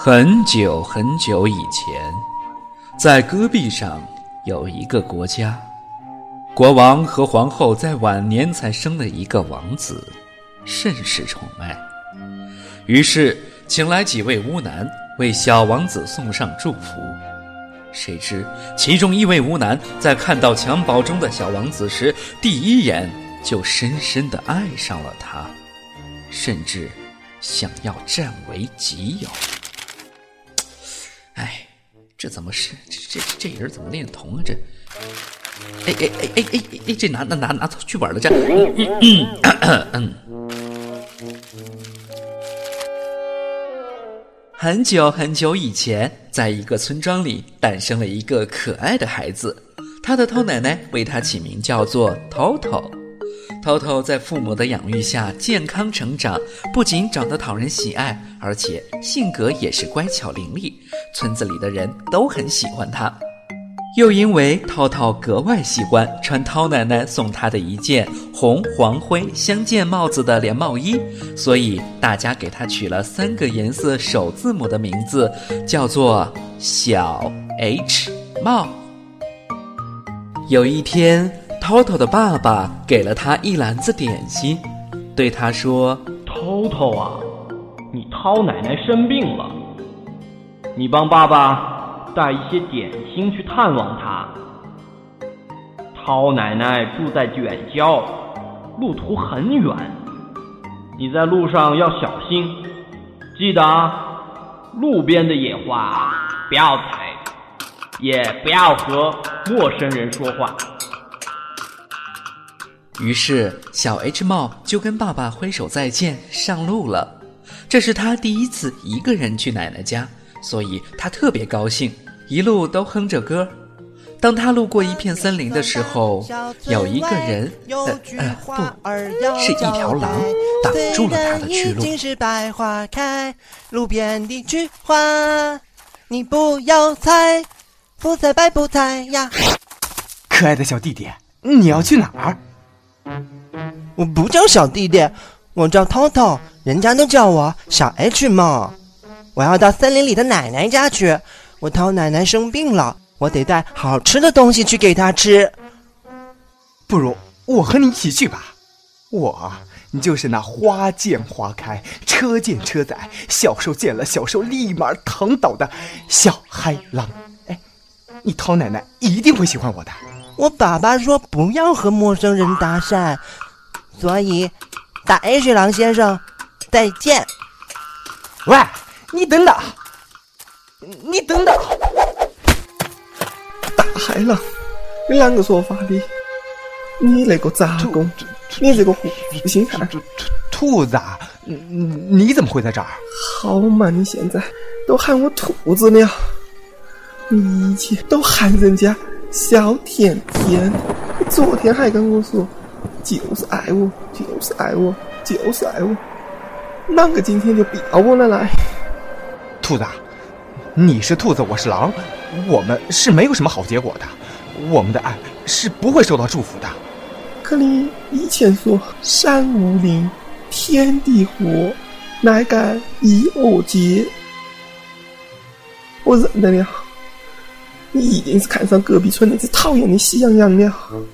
很久很久以前，在戈壁上有一个国家，国王和皇后在晚年才生了一个王子，甚是宠爱。于是，请来几位巫男为小王子送上祝福。谁知，其中一位巫男在看到襁褓中的小王子时，第一眼就深深的爱上了他，甚至想要占为己有。哎，这怎么是这这这人怎么恋童啊？这，哎哎哎哎哎哎，这拿拿拿拿剧本了这。嗯很久很久以前，在一个村庄里诞生了一个可爱的孩子，他的偷奶奶为他起名叫做偷偷。涛涛在父母的养育下健康成长，不仅长得讨人喜爱，而且性格也是乖巧伶俐，村子里的人都很喜欢他。又因为涛涛格外喜欢穿涛奶奶送他的一件红黄灰相间帽子的连帽衣，所以大家给他取了三个颜色首字母的名字，叫做小 H 帽。有一天。涛涛的爸爸给了他一篮子点心，对他说：“涛涛啊，你涛奶奶生病了，你帮爸爸带一些点心去探望她。涛奶奶住在远郊，路途很远，你在路上要小心，记得路边的野花不要采，也不要和陌生人说话。”于是，小 H 帽就跟爸爸挥手再见，上路了。这是他第一次一个人去奶奶家，所以他特别高兴，一路都哼着歌。当他路过一片森林的时候，有一个人，呃呃，不是一条狼，挡住了他的去路。是百花开路边的菊花，你不要采，不采白不采呀。可爱的小弟弟，你要去哪儿？我不叫小弟弟，我叫涛涛，人家都叫我小 H 嘛。我要到森林里的奶奶家去，我涛奶奶生病了，我得带好吃的东西去给她吃。不如我和你一起去吧，我你就是那花见花开，车见车载，小兽见了小兽立马躺倒的小嗨狼。哎，你涛奶奶一定会喜欢我的。我爸爸说不要和陌生人搭讪。所以，大 H 狼先生，再见。喂，你等等，你等等。大海浪，你啷个说法的？你那个杂工，你这个狐心汉，兔子，你你怎么会在这儿？好嘛，你现在都喊我兔子了，你以前都喊人家小甜甜，昨天还跟我说。就是爱我，就是爱我，就是爱我，啷个今天就不要我了来？兔子，你是兔子，我是狼，我们是没有什么好结果的，我们的爱是不会受到祝福的。可你以前说山无陵，天地合，乃敢以我结？我认得了，你一定是看上隔壁村那只讨厌的喜羊羊了。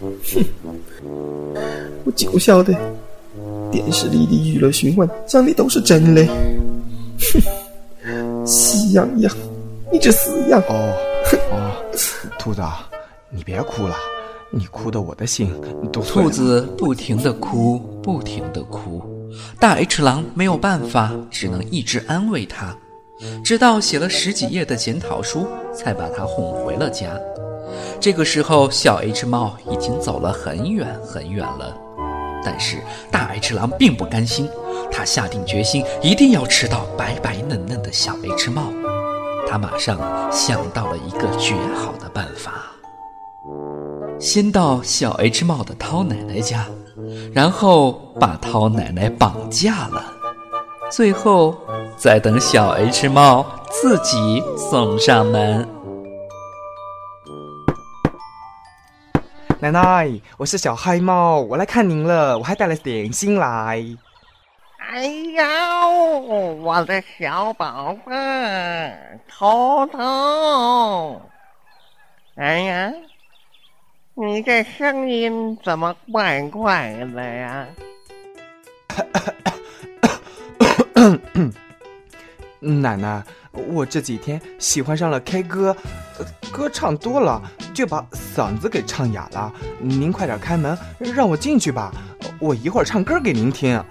哼！我就晓得，电视里的娱乐新闻讲的都是真的。哼，喜羊羊，你这死羊！哦哦，兔子，你别哭了，你哭的我的心都碎了。兔子不停的哭，不停的哭，大 H 狼没有办法，只能一直安慰他，直到写了十几页的检讨书，才把他哄回了家。这个时候，小 H 猫已经走了很远很远了。但是大 H 狼并不甘心，他下定决心一定要吃到白白嫩嫩的小 H 帽。他马上想到了一个绝好的办法：先到小 H 帽的涛奶奶家，然后把涛奶奶绑架了，最后再等小 H 猫自己送上门。奶奶，我是小嗨猫，我来看您了，我还带了点心来。啊，哎呀，我的小宝贝，头疼！哎呀，你这声音怎么怪怪的呀？奶奶，我这几天喜欢上了 K 歌，歌唱多了就把嗓子给唱哑了。您快点开门，让我进去吧，我一会儿唱歌给您听。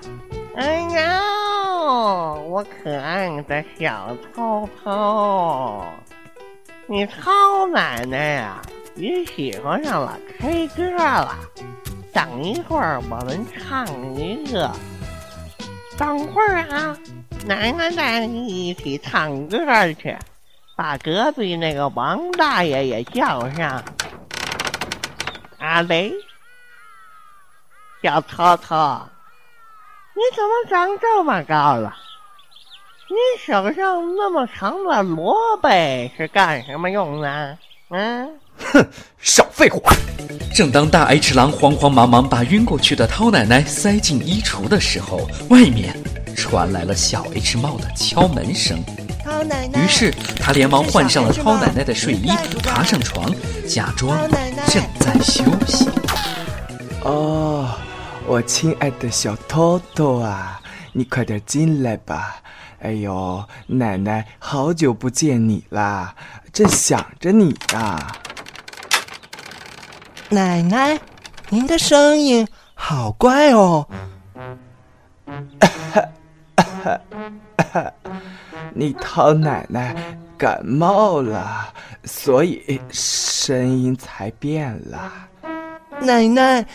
哎呀，我可爱的小涛涛，你涛奶奶呀，也喜欢上了 K 歌了。等一会儿我们唱一个，等会儿啊。奶奶带你一起唱歌去，把隔壁那个王大爷也叫上。阿雷，小涛涛，你怎么长这么高了？你手上那么长的萝卜是干什么用的？嗯？哼，少废话！正当大 H 狼慌慌忙忙把晕过去的涛奶奶塞进衣橱的时候，外面。传来了小 H 帽的敲门声，于是他连忙换上了涛奶奶的睡衣，爬上床，假装正在休息。哦，我亲爱的小偷偷啊，你快点进来吧！哎呦，奶奶好久不见你啦，正想着你呢。奶奶，您的声音好怪哦。你涛奶奶感冒了，所以声音才变了。奶奶，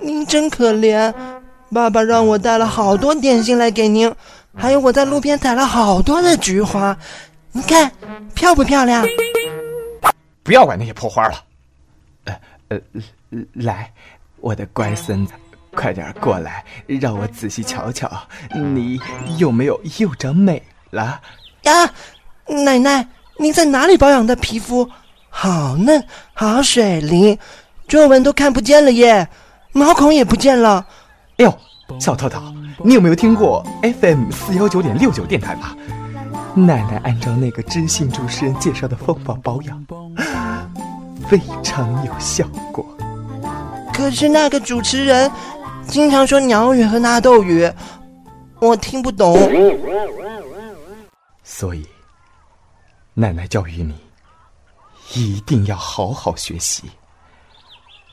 您真可怜。爸爸让我带了好多点心来给您，还有我在路边采了好多的菊花，你看漂不漂亮？不要管那些破花了。呃呃，来，我的乖孙子。快点过来，让我仔细瞧瞧，你有没有又长美了？呀，奶奶，您在哪里保养的皮肤？好嫩，好水灵，皱纹都看不见了耶，毛孔也不见了。哎呦，小头头，你有没有听过 FM 四幺九点六九电台吧？奶奶按照那个知性主持人介绍的方法保养，非常有效果。可是那个主持人。经常说鸟语和纳豆语，我听不懂。所以，奶奶教育你，一定要好好学习。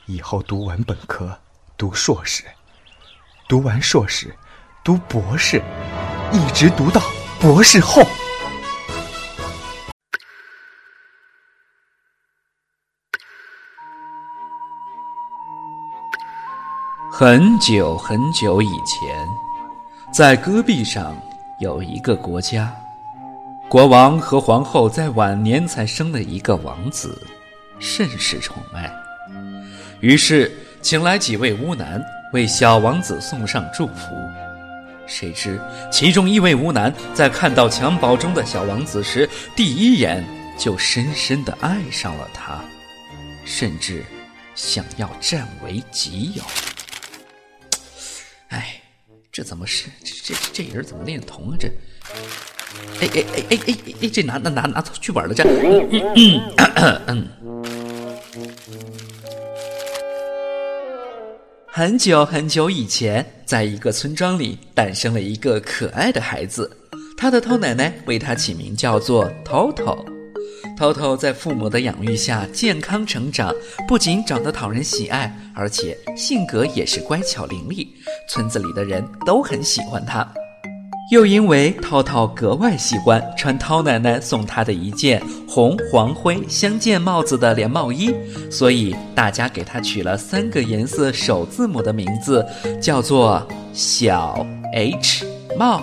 以后读完本科，读硕士，读完硕士，读博士，一直读到博士后。很久很久以前，在戈壁上有一个国家，国王和皇后在晚年才生了一个王子，甚是宠爱。于是请来几位巫男为小王子送上祝福。谁知其中一位巫男在看到襁褓中的小王子时，第一眼就深深的爱上了他，甚至想要占为己有。哎，这怎么是这这这人怎么恋童啊？这，哎哎哎哎哎哎，这拿拿拿拿错剧本了这。嗯很久很久以前，在一个村庄里诞生了一个可爱的孩子，他的偷奶奶为他起名叫做头头。涛涛在父母的养育下健康成长，不仅长得讨人喜爱，而且性格也是乖巧伶俐，村子里的人都很喜欢他。又因为涛涛格外喜欢穿涛奶奶送他的一件红黄灰相间帽子的连帽衣，所以大家给他取了三个颜色首字母的名字，叫做小 H 帽。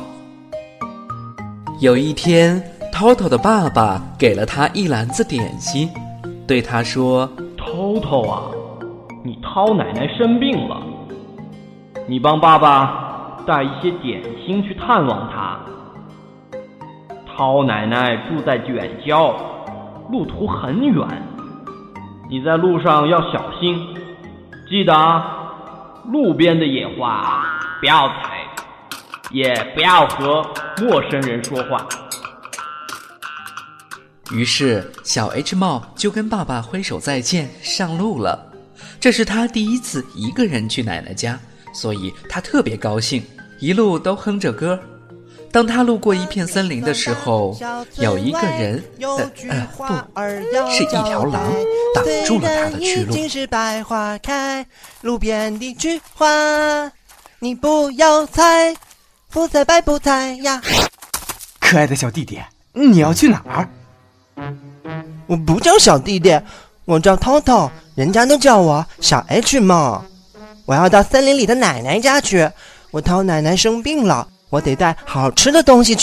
有一天。涛涛的爸爸给了他一篮子点心，对他说：“涛涛啊，你涛奶奶生病了，你帮爸爸带一些点心去探望她。涛奶奶住在卷郊，路途很远，你在路上要小心，记得路边的野花不要采。”也不要和陌生人说话。于是，小 H 帽就跟爸爸挥手再见，上路了。这是他第一次一个人去奶奶家，所以他特别高兴，一路都哼着歌。当他路过一片森林的时候，有一个人，呃呃，不是一条狼，挡住了他的去路。路边的菊花，你不要采，不采白不采呀。可爱的小弟弟，你要去哪儿？我不叫小弟弟，我叫涛涛，人家都叫我小 H 嘛。我要到森林里的奶奶家去，我涛奶奶生病了，我得带好吃的东西去。